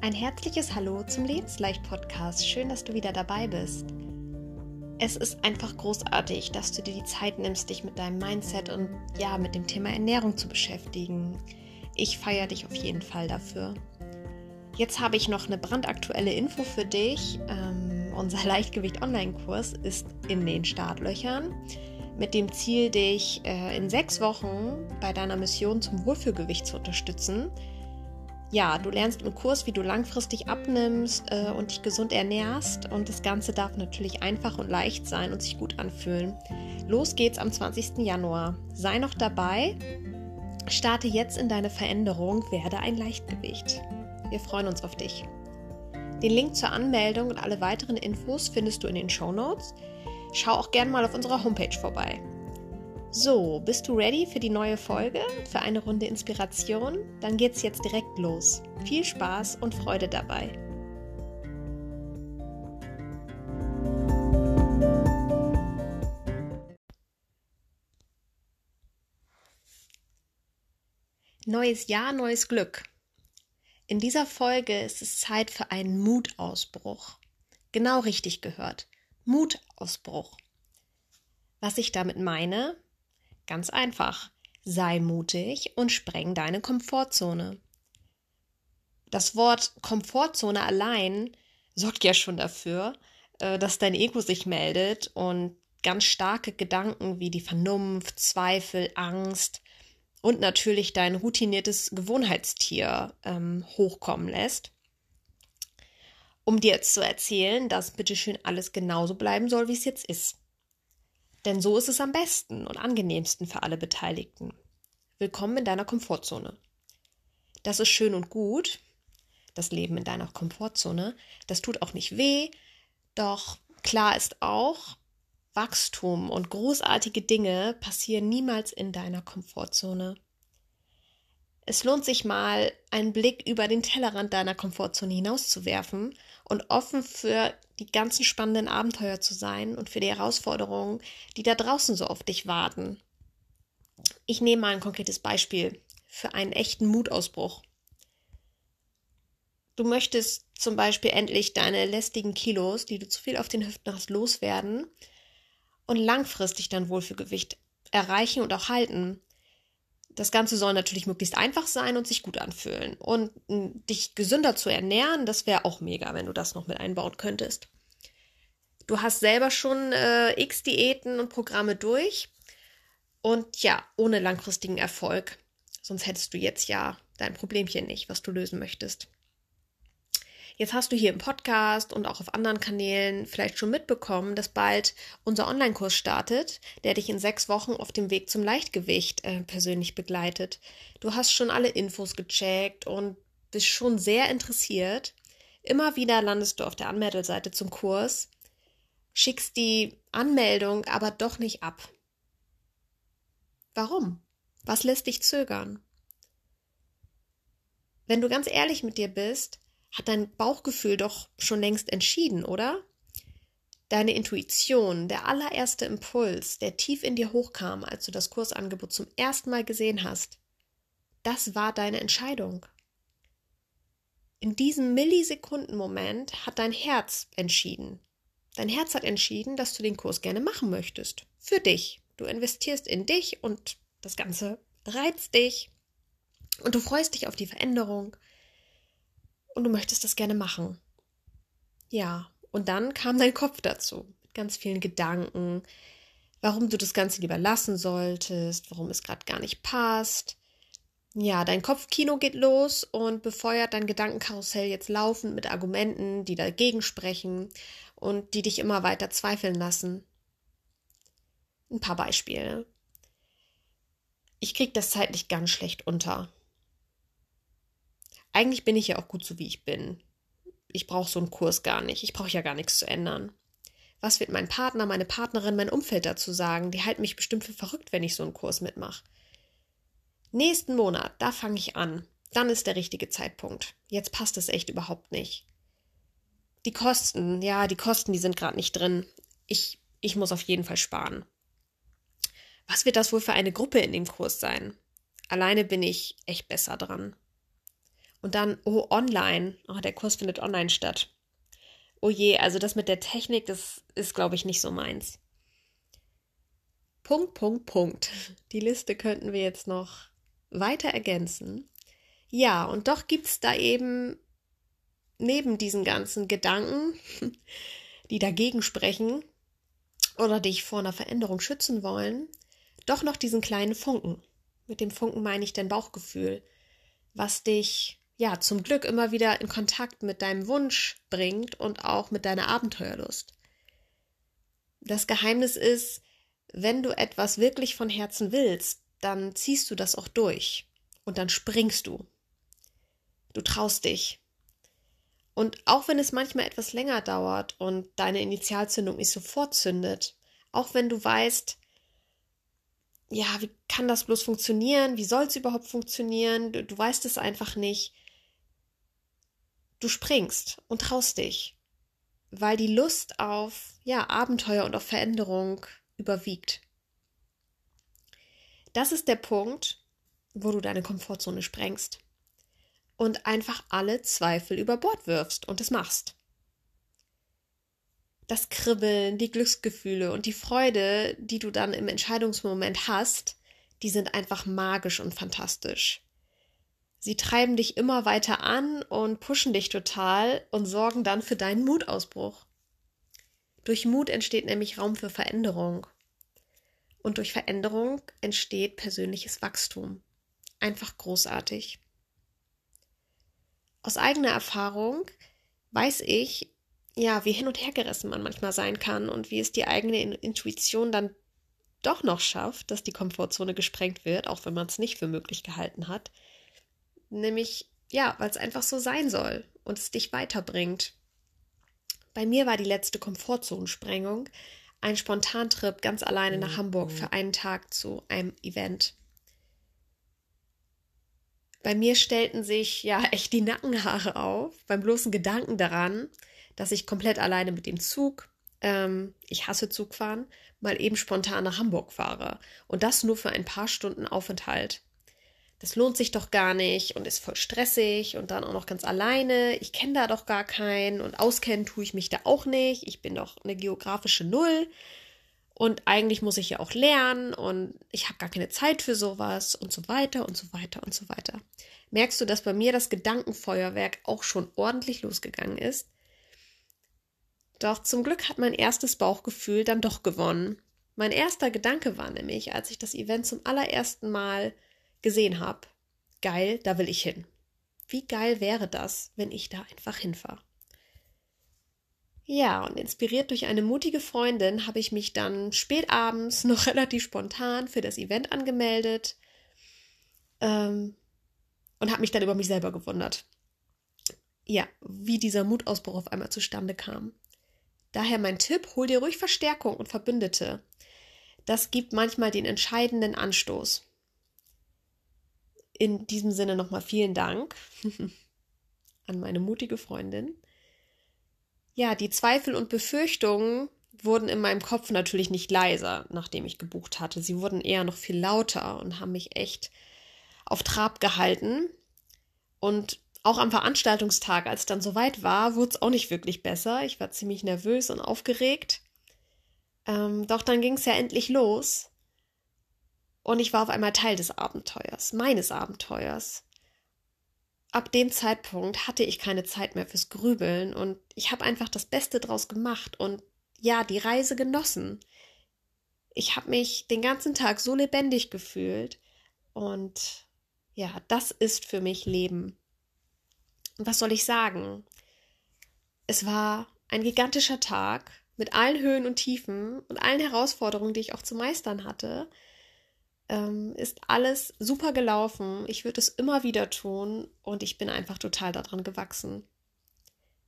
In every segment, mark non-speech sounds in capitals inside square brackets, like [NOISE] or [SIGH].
Ein herzliches Hallo zum Lebensleicht-Podcast. Schön, dass du wieder dabei bist. Es ist einfach großartig, dass du dir die Zeit nimmst, dich mit deinem Mindset und ja, mit dem Thema Ernährung zu beschäftigen. Ich feiere dich auf jeden Fall dafür. Jetzt habe ich noch eine brandaktuelle Info für dich. Ähm, unser [LAUGHS] Leichtgewicht-Online-Kurs ist in den Startlöchern mit dem Ziel, dich äh, in sechs Wochen bei deiner Mission zum Wohlfühlgewicht zu unterstützen. Ja, du lernst im Kurs, wie du langfristig abnimmst äh, und dich gesund ernährst. Und das Ganze darf natürlich einfach und leicht sein und sich gut anfühlen. Los geht's am 20. Januar. Sei noch dabei. Starte jetzt in deine Veränderung, werde ein Leichtgewicht. Wir freuen uns auf dich. Den Link zur Anmeldung und alle weiteren Infos findest du in den Show Notes. Schau auch gerne mal auf unserer Homepage vorbei. So, bist du ready für die neue Folge, für eine Runde Inspiration? Dann geht's jetzt direkt los. Viel Spaß und Freude dabei. Neues Jahr, neues Glück. In dieser Folge ist es Zeit für einen Mutausbruch. Genau richtig gehört. Mutausbruch. Was ich damit meine? Ganz einfach. Sei mutig und spreng deine Komfortzone. Das Wort Komfortzone allein sorgt ja schon dafür, äh, dass dein Ego sich meldet und ganz starke Gedanken wie die Vernunft, Zweifel, Angst und natürlich dein routiniertes Gewohnheitstier ähm, hochkommen lässt um dir jetzt zu erzählen, dass bitteschön alles genauso bleiben soll, wie es jetzt ist. Denn so ist es am besten und angenehmsten für alle Beteiligten. Willkommen in deiner Komfortzone. Das ist schön und gut, das Leben in deiner Komfortzone. Das tut auch nicht weh, doch klar ist auch, Wachstum und großartige Dinge passieren niemals in deiner Komfortzone. Es lohnt sich mal, einen Blick über den Tellerrand deiner Komfortzone hinauszuwerfen und offen für die ganzen spannenden Abenteuer zu sein und für die Herausforderungen, die da draußen so auf dich warten. Ich nehme mal ein konkretes Beispiel für einen echten Mutausbruch. Du möchtest zum Beispiel endlich deine lästigen Kilos, die du zu viel auf den Hüften hast, loswerden und langfristig dein Wohlfühlgewicht erreichen und auch halten. Das Ganze soll natürlich möglichst einfach sein und sich gut anfühlen. Und dich gesünder zu ernähren, das wäre auch mega, wenn du das noch mit einbauen könntest. Du hast selber schon äh, x Diäten und Programme durch. Und ja, ohne langfristigen Erfolg. Sonst hättest du jetzt ja dein Problemchen nicht, was du lösen möchtest. Jetzt hast du hier im Podcast und auch auf anderen Kanälen vielleicht schon mitbekommen, dass bald unser Online-Kurs startet, der dich in sechs Wochen auf dem Weg zum Leichtgewicht äh, persönlich begleitet. Du hast schon alle Infos gecheckt und bist schon sehr interessiert. Immer wieder landest du auf der Anmeldeseite zum Kurs, schickst die Anmeldung aber doch nicht ab. Warum? Was lässt dich zögern? Wenn du ganz ehrlich mit dir bist, hat dein Bauchgefühl doch schon längst entschieden, oder? Deine Intuition, der allererste Impuls, der tief in dir hochkam, als du das Kursangebot zum ersten Mal gesehen hast, das war deine Entscheidung. In diesem Millisekundenmoment hat dein Herz entschieden. Dein Herz hat entschieden, dass du den Kurs gerne machen möchtest. Für dich. Du investierst in dich und das Ganze reizt dich. Und du freust dich auf die Veränderung und du möchtest das gerne machen. Ja, und dann kam dein Kopf dazu mit ganz vielen Gedanken, warum du das Ganze lieber lassen solltest, warum es gerade gar nicht passt. Ja, dein Kopfkino geht los und befeuert dein Gedankenkarussell jetzt laufend mit Argumenten, die dagegen sprechen und die dich immer weiter zweifeln lassen. Ein paar Beispiele. Ich krieg das zeitlich ganz schlecht unter eigentlich bin ich ja auch gut so, wie ich bin. Ich brauche so einen Kurs gar nicht. Ich brauche ja gar nichts zu ändern. Was wird mein Partner, meine Partnerin, mein Umfeld dazu sagen? Die halten mich bestimmt für verrückt, wenn ich so einen Kurs mitmache. Nächsten Monat, da fange ich an. Dann ist der richtige Zeitpunkt. Jetzt passt es echt überhaupt nicht. Die Kosten, ja, die Kosten, die sind gerade nicht drin. Ich, ich muss auf jeden Fall sparen. Was wird das wohl für eine Gruppe in dem Kurs sein? Alleine bin ich echt besser dran. Und dann, oh, online. Oh, der Kurs findet online statt. Oh je, also das mit der Technik, das ist, glaube ich, nicht so meins. Punkt, Punkt, Punkt. [LAUGHS] Die Liste könnten wir jetzt noch weiter ergänzen. Ja, und doch gibt es da eben neben diesen ganzen Gedanken, [LAUGHS] die dagegen sprechen oder dich vor einer Veränderung schützen wollen, doch noch diesen kleinen Funken. Mit dem Funken meine ich dein Bauchgefühl, was dich ja zum Glück immer wieder in Kontakt mit deinem Wunsch bringt und auch mit deiner Abenteuerlust. Das Geheimnis ist, wenn du etwas wirklich von Herzen willst, dann ziehst du das auch durch und dann springst du. Du traust dich. Und auch wenn es manchmal etwas länger dauert und deine Initialzündung nicht sofort zündet, auch wenn du weißt, ja, wie kann das bloß funktionieren? Wie soll es überhaupt funktionieren? Du, du weißt es einfach nicht. Du springst und traust dich, weil die Lust auf ja, Abenteuer und auf Veränderung überwiegt. Das ist der Punkt, wo du deine Komfortzone sprengst und einfach alle Zweifel über Bord wirfst und es machst. Das Kribbeln, die Glücksgefühle und die Freude, die du dann im Entscheidungsmoment hast, die sind einfach magisch und fantastisch. Sie treiben dich immer weiter an und pushen dich total und sorgen dann für deinen Mutausbruch. Durch Mut entsteht nämlich Raum für Veränderung. Und durch Veränderung entsteht persönliches Wachstum. Einfach großartig. Aus eigener Erfahrung weiß ich, ja, wie hin und her gerissen man manchmal sein kann und wie es die eigene Intuition dann doch noch schafft, dass die Komfortzone gesprengt wird, auch wenn man es nicht für möglich gehalten hat. Nämlich, ja, weil es einfach so sein soll und es dich weiterbringt. Bei mir war die letzte Komfortzonensprengung ein Spontantrip ganz alleine nach Hamburg für einen Tag zu einem Event. Bei mir stellten sich ja [LAUGHS] echt die Nackenhaare auf beim bloßen Gedanken daran, dass ich komplett alleine mit dem Zug, ähm, ich hasse Zugfahren, mal eben spontan nach Hamburg fahre. Und das nur für ein paar Stunden Aufenthalt. Das lohnt sich doch gar nicht und ist voll stressig und dann auch noch ganz alleine. Ich kenne da doch gar keinen und auskennen tue ich mich da auch nicht. Ich bin doch eine geografische Null. Und eigentlich muss ich ja auch lernen und ich habe gar keine Zeit für sowas und so weiter und so weiter und so weiter. Merkst du, dass bei mir das Gedankenfeuerwerk auch schon ordentlich losgegangen ist? Doch zum Glück hat mein erstes Bauchgefühl dann doch gewonnen. Mein erster Gedanke war nämlich, als ich das Event zum allerersten Mal gesehen habe, geil, da will ich hin. Wie geil wäre das, wenn ich da einfach hinfahre? Ja, und inspiriert durch eine mutige Freundin habe ich mich dann spät abends noch [LAUGHS] relativ spontan für das Event angemeldet ähm, und habe mich dann über mich selber gewundert. Ja, wie dieser Mutausbruch auf einmal zustande kam. Daher mein Tipp, hol dir ruhig Verstärkung und Verbündete. Das gibt manchmal den entscheidenden Anstoß. In diesem Sinne nochmal vielen Dank [LAUGHS] an meine mutige Freundin ja, die Zweifel und Befürchtungen wurden in meinem Kopf natürlich nicht leiser, nachdem ich gebucht hatte. Sie wurden eher noch viel lauter und haben mich echt auf Trab gehalten. Und auch am Veranstaltungstag, als es dann soweit war, wurde es auch nicht wirklich besser. Ich war ziemlich nervös und aufgeregt. Ähm, doch dann ging es ja endlich los. Und ich war auf einmal Teil des Abenteuers, meines Abenteuers ab dem Zeitpunkt hatte ich keine Zeit mehr fürs Grübeln und ich habe einfach das Beste draus gemacht und ja, die Reise genossen. Ich habe mich den ganzen Tag so lebendig gefühlt und ja, das ist für mich Leben. Und was soll ich sagen? Es war ein gigantischer Tag mit allen Höhen und Tiefen und allen Herausforderungen, die ich auch zu meistern hatte ähm, ist alles super gelaufen. Ich würde es immer wieder tun und ich bin einfach total daran gewachsen.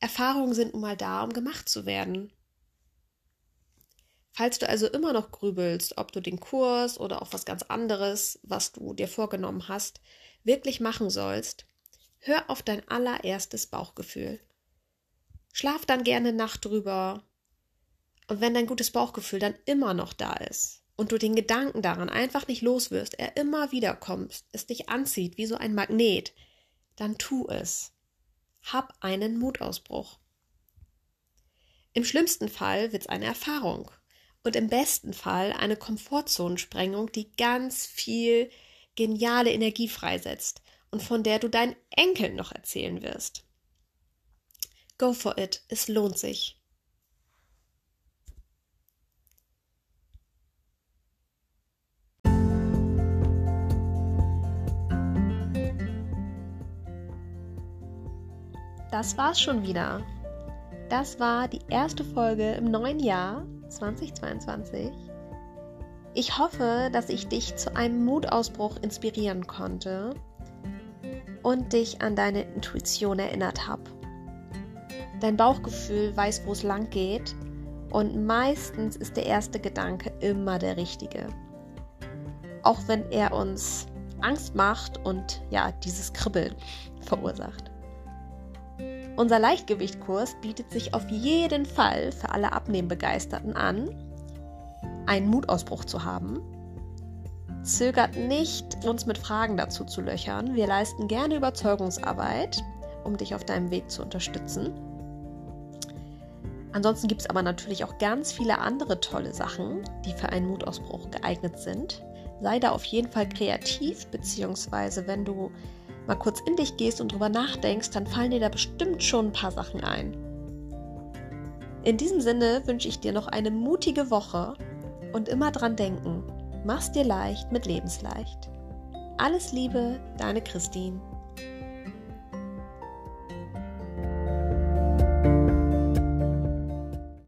Erfahrungen sind nun mal da, um gemacht zu werden. Falls du also immer noch grübelst, ob du den Kurs oder auch was ganz anderes, was du dir vorgenommen hast, wirklich machen sollst, hör auf dein allererstes Bauchgefühl. Schlaf dann gerne Nacht drüber. Und wenn dein gutes Bauchgefühl dann immer noch da ist, und du den Gedanken daran einfach nicht loswirst, er immer wieder kommt, es dich anzieht wie so ein Magnet, dann tu es. Hab einen Mutausbruch. Im schlimmsten Fall wird es eine Erfahrung und im besten Fall eine Komfortzonensprengung, die ganz viel geniale Energie freisetzt und von der du deinen Enkeln noch erzählen wirst. Go for it, es lohnt sich. Das war's schon wieder. Das war die erste Folge im neuen Jahr 2022. Ich hoffe, dass ich dich zu einem Mutausbruch inspirieren konnte und dich an deine Intuition erinnert habe. Dein Bauchgefühl weiß, wo es lang geht und meistens ist der erste Gedanke immer der richtige. Auch wenn er uns Angst macht und ja, dieses Kribbeln verursacht. Unser Leichtgewichtkurs bietet sich auf jeden Fall für alle Abnehmbegeisterten an, einen Mutausbruch zu haben. Zögert nicht, uns mit Fragen dazu zu löchern. Wir leisten gerne Überzeugungsarbeit, um dich auf deinem Weg zu unterstützen. Ansonsten gibt es aber natürlich auch ganz viele andere tolle Sachen, die für einen Mutausbruch geeignet sind. Sei da auf jeden Fall kreativ, beziehungsweise wenn du mal kurz in dich gehst und drüber nachdenkst, dann fallen dir da bestimmt schon ein paar Sachen ein. In diesem Sinne wünsche ich dir noch eine mutige Woche und immer dran denken, mach's dir leicht mit Lebensleicht. Alles Liebe, deine Christine.